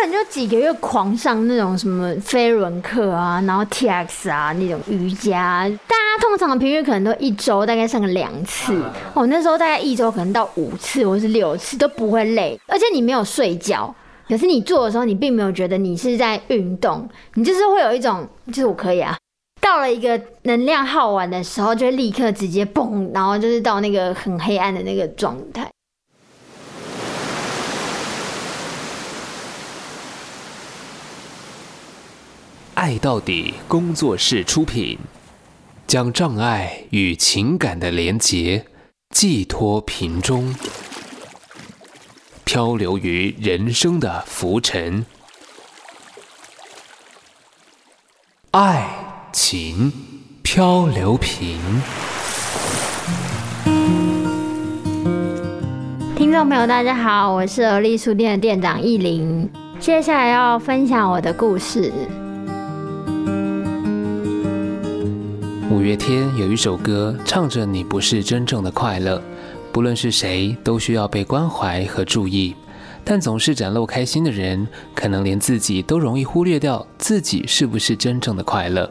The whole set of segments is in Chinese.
可能就几个月狂上那种什么飞轮课啊，然后 TX 啊那种瑜伽，大家通常的平均可能都一周大概上个两次，哦，那时候大概一周可能到五次或是六次都不会累，而且你没有睡觉，可是你做的时候你并没有觉得你是在运动，你就是会有一种就是我可以啊，到了一个能量耗完的时候，就会立刻直接蹦，然后就是到那个很黑暗的那个状态。爱到底工作室出品，将障碍与情感的连结寄托瓶中，漂流于人生的浮沉，爱情漂流瓶。听众朋友，大家好，我是而立书店的店长易林，接下来要分享我的故事。五月天有一首歌，唱着“你不是真正的快乐”，不论是谁都需要被关怀和注意，但总是展露开心的人，可能连自己都容易忽略掉自己是不是真正的快乐。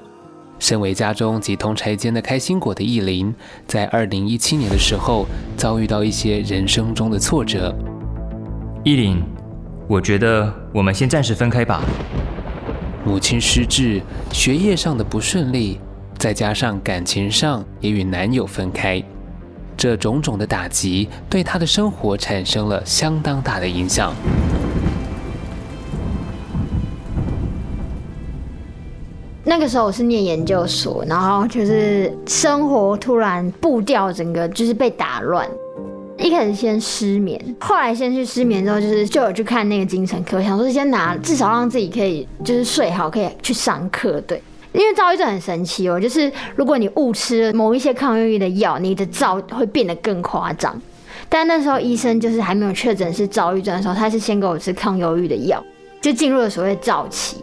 身为家中及同柴间的开心果的意林，在二零一七年的时候遭遇到一些人生中的挫折。意林，我觉得我们先暂时分开吧。母亲失智，学业上的不顺利。再加上感情上也与男友分开，这种种的打击对她的生活产生了相当大的影响。那个时候我是念研究所，然后就是生活突然步调整个就是被打乱。一开始先失眠，后来先去失眠之后，就是就有去看那个精神科，想说先拿至少让自己可以就是睡好，可以去上课，对。因为躁郁症很神奇哦，就是如果你误吃了某一些抗忧郁的药，你的躁会变得更夸张。但那时候医生就是还没有确诊是躁郁症的时候，他是先给我吃抗忧郁的药，就进入了所谓躁期。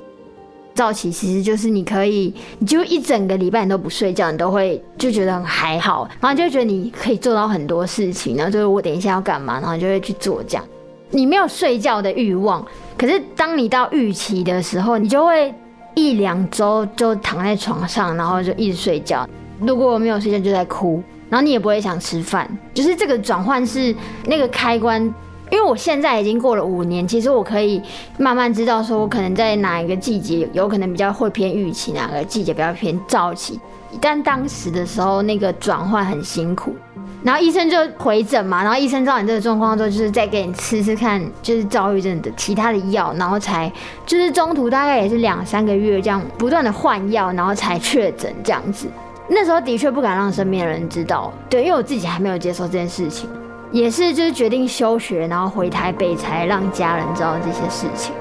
躁期其实就是你可以，你就一整个礼拜你都不睡觉，你都会就觉得很还好，然后就觉得你可以做到很多事情，然后就是我等一下要干嘛，然后就会去做这样。你没有睡觉的欲望，可是当你到郁期的时候，你就会。一两周就躺在床上，然后就一直睡觉。如果我没有睡觉，就在哭，然后你也不会想吃饭。就是这个转换是那个开关，因为我现在已经过了五年，其实我可以慢慢知道，说我可能在哪一个季节有可能比较会偏郁期，哪个季节比较偏躁期。但当时的时候，那个转换很辛苦。然后医生就回诊嘛，然后医生知道你这个状况之后，就是再给你吃吃看，就是躁郁症的其他的药，然后才就是中途大概也是两三个月这样不断的换药，然后才确诊这样子。那时候的确不敢让身边的人知道，对，因为我自己还没有接受这件事情，也是就是决定休学，然后回台北才让家人知道这些事情。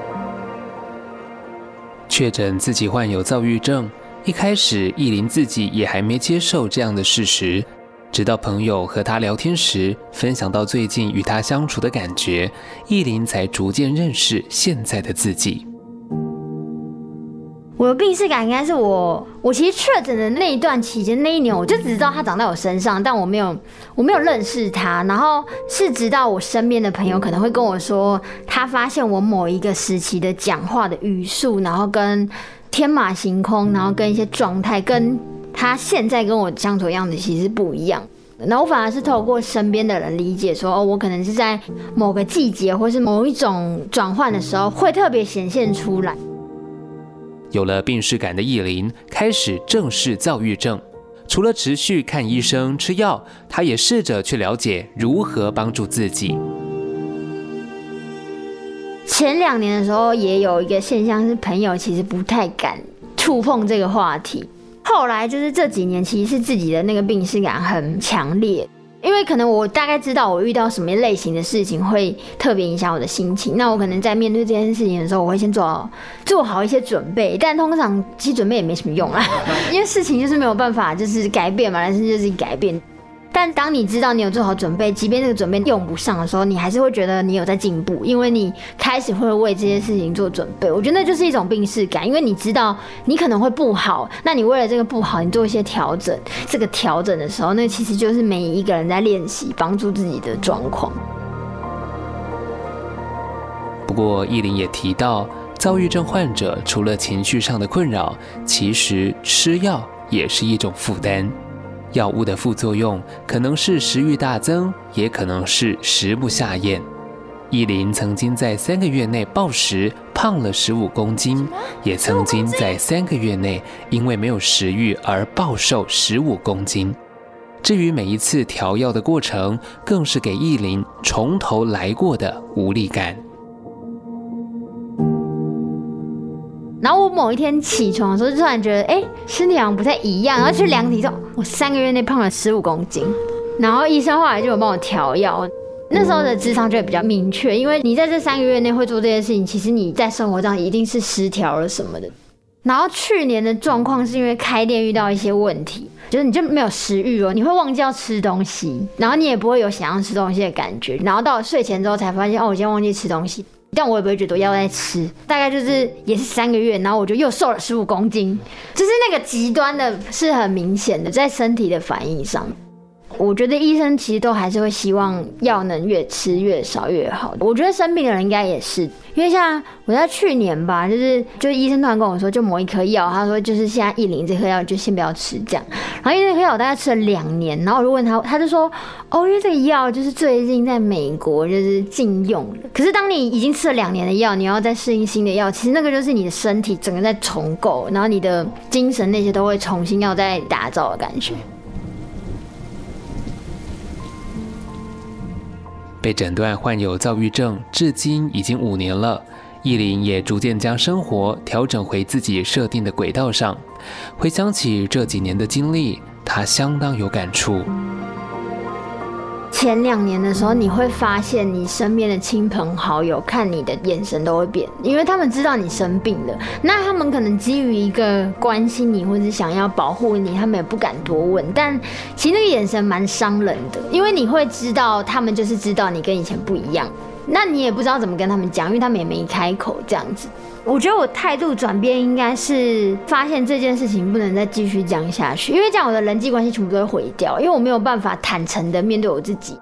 确诊自己患有躁郁症，一开始意林自己也还没接受这样的事实。直到朋友和他聊天时，分享到最近与他相处的感觉，意林才逐渐认识现在的自己。我的病识感应该是我，我其实确诊的那一段期间，那一年我就只知道他长在我身上，但我没有，我没有认识他。然后是直到我身边的朋友可能会跟我说，他发现我某一个时期的讲话的语速，然后跟天马行空，然后跟一些状态跟。他现在跟我相处的样子其实不一样，然后我反而是透过身边的人理解说，哦，我可能是在某个季节或是某一种转换的时候会特别显现出来。有了病识感的意林开始正视躁郁症，除了持续看医生吃药，他也试着去了解如何帮助自己。前两年的时候也有一个现象是，朋友其实不太敢触碰这个话题。后来就是这几年，其实是自己的那个病耻感很强烈，因为可能我大概知道我遇到什么类型的事情会特别影响我的心情，那我可能在面对这件事情的时候，我会先做好做好一些准备，但通常其实准备也没什么用啦，因为事情就是没有办法就是改变嘛，人生就是改变。但当你知道你有做好准备，即便这个准备用不上的时候，你还是会觉得你有在进步，因为你开始会为这些事情做准备。我觉得那就是一种病识感，因为你知道你可能会不好，那你为了这个不好，你做一些调整。这个调整的时候，那其实就是每一个人在练习帮助自己的状况。不过，亿玲也提到，躁郁症患者除了情绪上的困扰，其实吃药也是一种负担。药物的副作用可能是食欲大增，也可能是食不下咽。亿玲曾经在三个月内暴食，胖了十五公斤，也曾经在三个月内因为没有食欲而暴瘦十五公斤。至于每一次调药的过程，更是给意林从头来过的无力感。某一天起床的时候，就突然觉得，哎，身体好像不太一样。然后去量体重，我三个月内胖了十五公斤。然后医生后来就有帮我调药。那时候的智商就会比较明确，因为你在这三个月内会做这件事情，其实你在生活上一定是失调了什么的。然后去年的状况是因为开店遇到一些问题，就是你就没有食欲哦，你会忘记要吃东西，然后你也不会有想要吃东西的感觉。然后到了睡前之后才发现，哦，我今天忘记吃东西。但我也不会觉得我要在吃，大概就是也是三个月，然后我就又瘦了十五公斤，就是那个极端的是很明显的在身体的反应上。我觉得医生其实都还是会希望药能越吃越少越好。我觉得生病的人应该也是，因为像我在去年吧，就是就是医生突然跟我说，就某一颗药，他说就是现在亿玲这颗药就先不要吃这样。然后因为这颗药我大概吃了两年，然后我就问他，他就说哦，因为这个药就是最近在美国就是禁用了。可是当你已经吃了两年的药，你要再适应新的药，其实那个就是你的身体整个在重构，然后你的精神那些都会重新要再打造的感觉。被诊断患有躁郁症，至今已经五年了。艺林也逐渐将生活调整回自己设定的轨道上。回想起这几年的经历，她相当有感触。前两年的时候，你会发现你身边的亲朋好友看你的眼神都会变，因为他们知道你生病了，那他们可能基于一个关心你或者想要保护你，他们也不敢多问。但其实那个眼神蛮伤人的，因为你会知道他们就是知道你跟以前不一样，那你也不知道怎么跟他们讲，因为他们也没开口这样子。我觉得我态度转变应该是发现这件事情不能再继续讲下去，因为这样我的人际关系全部都会毁掉，因为我没有办法坦诚的面对我自己，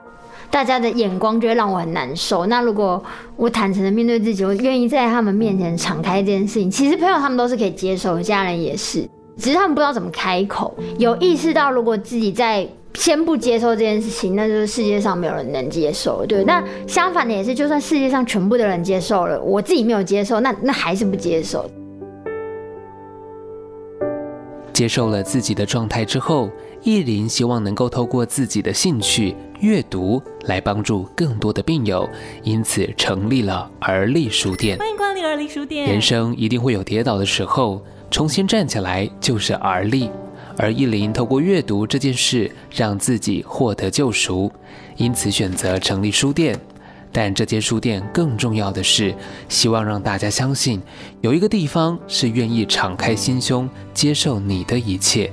大家的眼光就会让我很难受。那如果我坦诚的面对自己，我愿意在他们面前敞开这件事情，其实朋友他们都是可以接受，家人也是，只是他们不知道怎么开口。有意识到如果自己在。先不接受这件事情，那就是世界上没有人能接受，对。那相反的也是，就算世界上全部的人接受了，我自己没有接受，那那还是不接受。接受了自己的状态之后，意林希望能够透过自己的兴趣阅读来帮助更多的病友，因此成立了而立书店。欢迎光临而立书店。人生一定会有跌倒的时候，重新站起来就是而立。而亿玲透过阅读这件事，让自己获得救赎，因此选择成立书店。但这间书店更重要的是，希望让大家相信，有一个地方是愿意敞开心胸接受你的一切。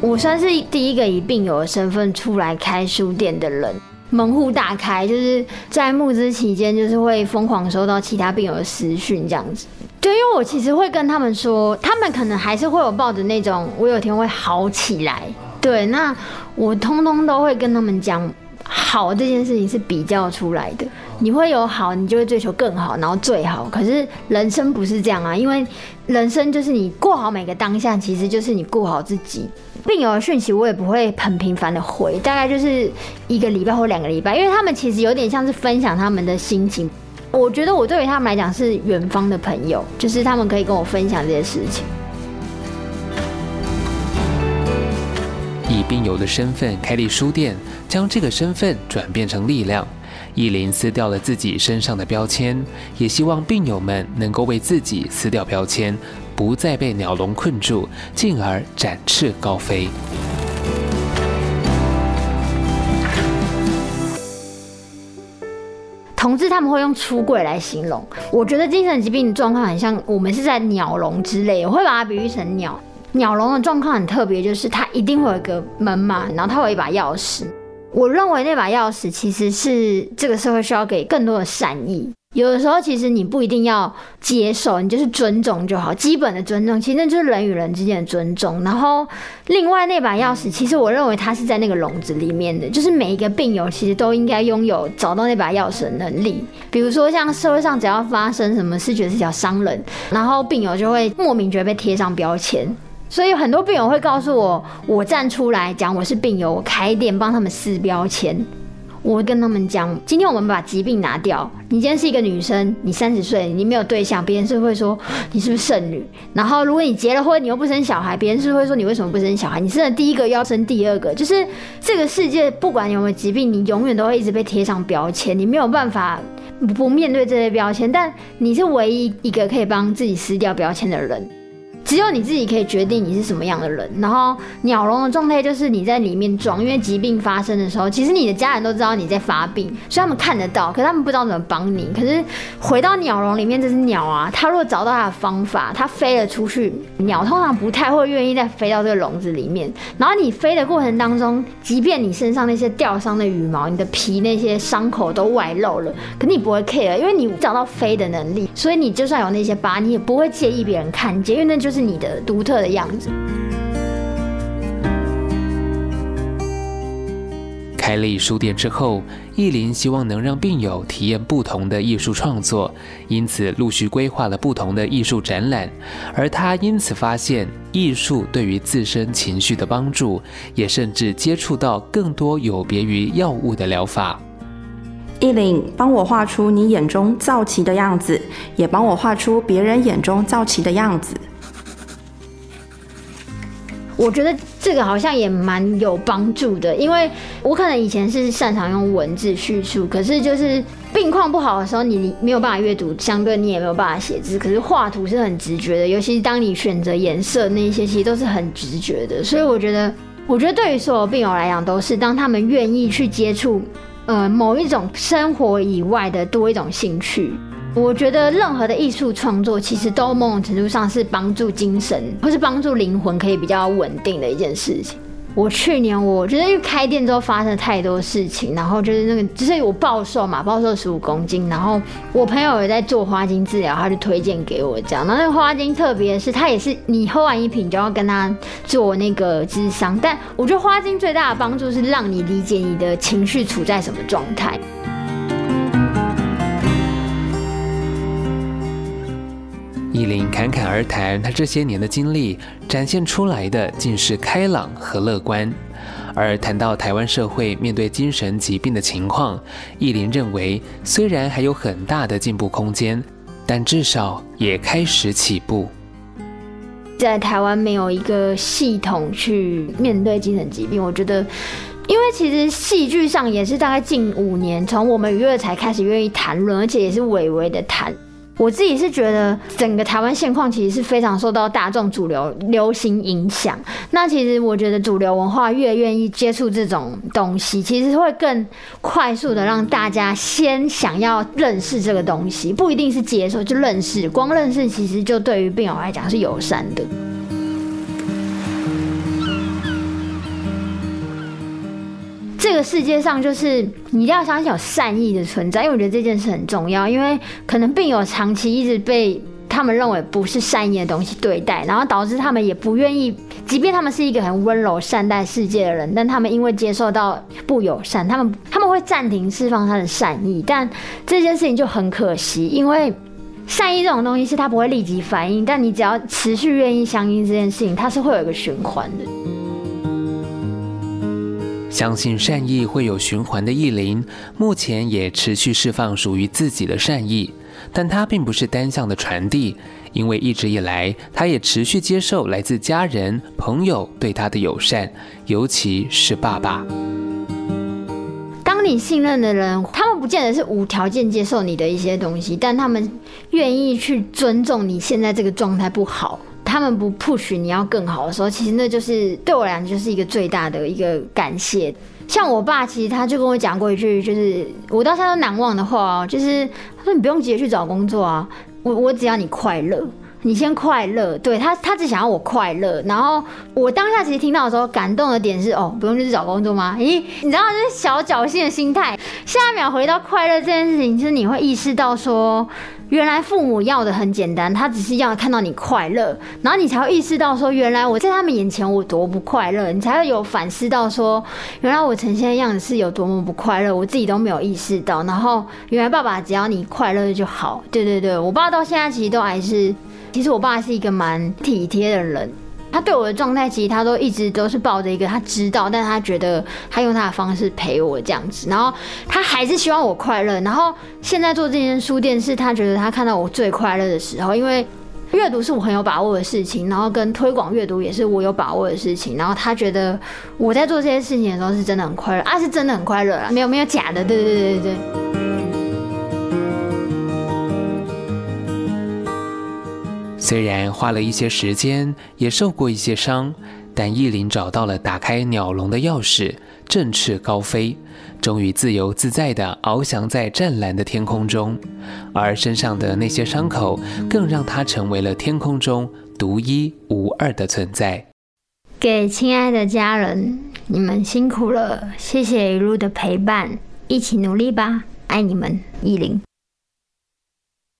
我算是第一个以病友的身份出来开书店的人，门户大开，就是在募资期间，就是会疯狂收到其他病友的私讯这样子。对，因为我其实会跟他们说，他们可能还是会有抱着那种我有天会好起来。对，那我通通都会跟他们讲，好这件事情是比较出来的。你会有好，你就会追求更好，然后最好。可是人生不是这样啊，因为人生就是你过好每个当下，其实就是你过好自己。病友的讯息我也不会很频繁的回，大概就是一个礼拜或两个礼拜，因为他们其实有点像是分享他们的心情。我觉得我对于他们来讲是远方的朋友，就是他们可以跟我分享这些事情。以病友的身份开立书店，将这个身份转变成力量。亿玲撕掉了自己身上的标签，也希望病友们能够为自己撕掉标签，不再被鸟笼困住，进而展翅高飞。同志他们会用出柜来形容，我觉得精神疾病的状况很像我们是在鸟笼之类，我会把它比喻成鸟。鸟笼的状况很特别，就是它一定会有一个门嘛，然后它有一把钥匙。我认为那把钥匙其实是这个社会需要给更多的善意，有的时候，其实你不一定要接受，你就是尊重就好，基本的尊重，其实那就是人与人之间的尊重。然后，另外那把钥匙，其实我认为它是在那个笼子里面的，就是每一个病友其实都应该拥有找到那把钥匙的能力。比如说，像社会上只要发生什么事，觉得是条伤人，然后病友就会莫名觉得被贴上标签。所以很多病友会告诉我，我站出来讲我是病友，我开店帮他们撕标签。我会跟他们讲，今天我们把疾病拿掉。你今天是一个女生，你三十岁，你没有对象，别人是会说你是不是剩女？然后如果你结了婚，你又不生小孩，别人是会说你为什么不生小孩？你生了第一个要生第二个，就是这个世界不管有没有疾病，你永远都会一直被贴上标签，你没有办法不面对这些标签。但你是唯一一个可以帮自己撕掉标签的人。只有你自己可以决定你是什么样的人，然后鸟笼的状态就是你在里面装，因为疾病发生的时候，其实你的家人都知道你在发病，所以他们看得到，可是他们不知道怎么帮你。可是回到鸟笼里面，这只鸟啊，它如果找到它的方法，它飞了出去，鸟通常不太会愿意再飞到这个笼子里面。然后你飞的过程当中，即便你身上那些掉伤的羽毛，你的皮那些伤口都外露了，可你不会 care，因为你找到飞的能力，所以你就算有那些疤，你也不会介意别人看见，因为那就是。你的独特的样子。开了艺术店之后，艺玲希望能让病友体验不同的艺术创作，因此陆续规划了不同的艺术展览。而她因此发现，艺术对于自身情绪的帮助，也甚至接触到更多有别于药物的疗法。艺玲，帮我画出你眼中躁奇的样子，也帮我画出别人眼中躁奇的样子。我觉得这个好像也蛮有帮助的，因为我可能以前是擅长用文字叙述，可是就是病况不好的时候，你没有办法阅读，相对你也没有办法写字。可是画图是很直觉的，尤其是当你选择颜色那些，其实都是很直觉的。所以我觉得，我觉得对于所有病友来讲，都是当他们愿意去接触，呃，某一种生活以外的多一种兴趣。我觉得任何的艺术创作，其实都某种程度上是帮助精神，或是帮助灵魂可以比较稳定的一件事情。我去年我觉得因为开店之后发生太多事情，然后就是那个就是我暴瘦嘛，暴瘦十五公斤，然后我朋友也在做花精治疗，他就推荐给我这样。然后那个花精特别是，他也是你喝完一瓶就要跟他做那个智商，但我觉得花精最大的帮助是让你理解你的情绪处在什么状态。林侃侃而谈，她这些年的经历展现出来的竟是开朗和乐观。而谈到台湾社会面对精神疾病的情况，亿玲认为虽然还有很大的进步空间，但至少也开始起步。在台湾没有一个系统去面对精神疾病，我觉得，因为其实戏剧上也是大概近五年，从我们娱乐才开始愿意谈论，而且也是微微的谈。我自己是觉得，整个台湾现况其实是非常受到大众主流流行影响。那其实我觉得，主流文化越愿意接触这种东西，其实会更快速的让大家先想要认识这个东西，不一定是接受，就认识。光认识，其实就对于病友来讲是友善的。这个世界上，就是你一定要相信有善意的存在，因为我觉得这件事很重要。因为可能病友长期一直被他们认为不是善意的东西对待，然后导致他们也不愿意，即便他们是一个很温柔善待世界的人，但他们因为接受到不友善，他们他们会暂停释放他的善意。但这件事情就很可惜，因为善意这种东西是它不会立即反应，但你只要持续愿意相信这件事情，它是会有一个循环的。相信善意会有循环的意林，目前也持续释放属于自己的善意，但它并不是单向的传递，因为一直以来，他也持续接受来自家人、朋友对他的友善，尤其是爸爸。当你信任的人，他们不见得是无条件接受你的一些东西，但他们愿意去尊重你现在这个状态不好。他们不 push 你要更好的时候，其实那就是对我来讲就是一个最大的一个感谢。像我爸，其实他就跟我讲过一句，就是我到现在都难忘的话哦，就是他说你不用急着去找工作啊，我我只要你快乐。你先快乐。对他，他只想要我快乐。然后我当下其实听到的时候，感动的点是哦，不用去找工作吗？咦，你知道这是小侥幸的心态。下一秒回到快乐这件事情，就是你会意识到说，原来父母要的很简单，他只是要看到你快乐，然后你才会意识到说，原来我在他们眼前我多不快乐，你才会有反思到说，原来我呈现的样子是有多么不快乐，我自己都没有意识到。然后原来爸爸只要你快乐就好。对对对，我爸到现在其实都还是。其实我爸是一个蛮体贴的人，他对我的状态其实他都一直都是抱着一个他知道，但他觉得他用他的方式陪我这样子，然后他还是希望我快乐。然后现在做这间书店是他觉得他看到我最快乐的时候，因为阅读是我很有把握的事情，然后跟推广阅读也是我有把握的事情，然后他觉得我在做这些事情的时候是真的很快乐啊，是真的很快乐啊，没有没有假的，对对对对对。虽然花了一些时间，也受过一些伤，但亿玲找到了打开鸟笼的钥匙，振翅高飞，终于自由自在地翱翔在湛蓝的天空中。而身上的那些伤口，更让它成为了天空中独一无二的存在。给亲爱的家人，你们辛苦了，谢谢一路的陪伴，一起努力吧，爱你们，亿玲。